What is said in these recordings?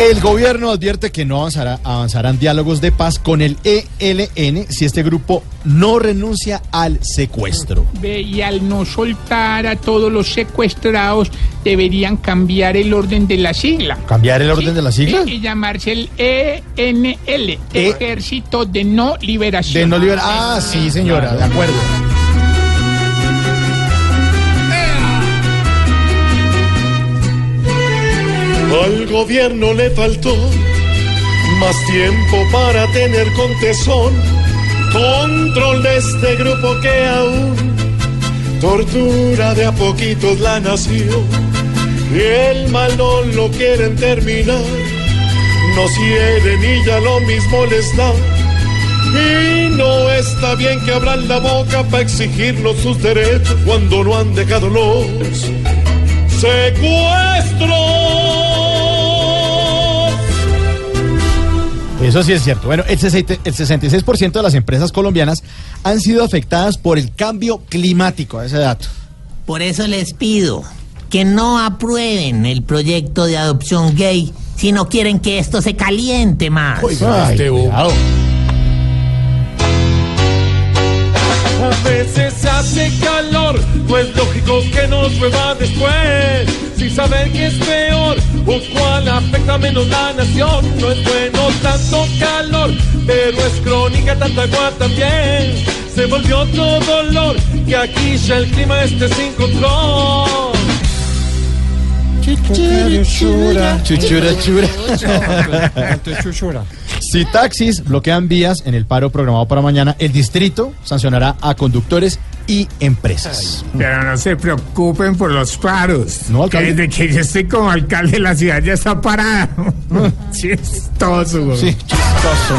El gobierno advierte que no avanzará, avanzarán diálogos de paz con el ELN si este grupo no renuncia al secuestro. Y al no soltar a todos los secuestrados, deberían cambiar el orden de la sigla. ¿Cambiar el orden de la sigla? Y, llamarse el ENL, Ejército de No De Liberación. no liberar. Ah, sí, señora, de acuerdo. Gobierno le faltó más tiempo para tener con tesón control de este grupo que aún tortura de a poquitos la nación. Y el mal no lo quieren terminar, nos hieren y ya lo mismo les da. Y no está bien que abran la boca para exigirnos sus derechos cuando no han dejado los secuestros. Eso sí es cierto. Bueno, el 60 el 66% de las empresas colombianas han sido afectadas por el cambio climático, ese dato. Por eso les pido que no aprueben el proyecto de adopción gay si no quieren que esto se caliente más. Ay, cuidado. A veces hace calor, no es lógico que nos llueva después. Sin saber qué es peor o cuál afecta menos la nación. No es bueno tanto calor, pero es crónica tanta agua también. Se volvió todo dolor, que aquí ya el clima esté sin control. Chuchura, chura. Si taxis bloquean vías en el paro programado para mañana, el distrito sancionará a conductores y empresas. Pero no se preocupen por los paros. No, que alcalde. desde que yo estoy como alcalde la ciudad ya está parada. Chistoso, güey. Sí, chistoso.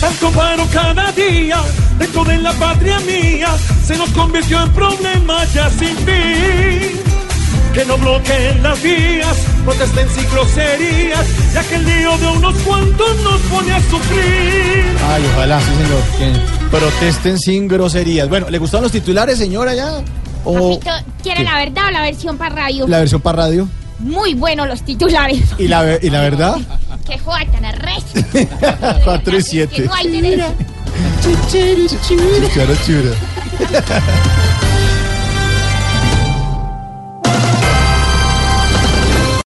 Tanto paro cada día, dentro de la patria mía, se nos convirtió en problema ya sin fin. Que no bloqueen las vías, protesten sin groserías, ya que el lío de unos cuantos nos pone a sufrir. Ay, ojalá, sí, señor. Que protesten sin groserías. Bueno, ¿le gustaron los titulares, señora, ya? ¿O Papito, ¿quiere ¿Qué? la verdad o la versión para radio? la versión para radio? Muy bueno los titulares. ¿Y la, y la verdad? Que joda tan arrecho. Cuatro y siete. Que no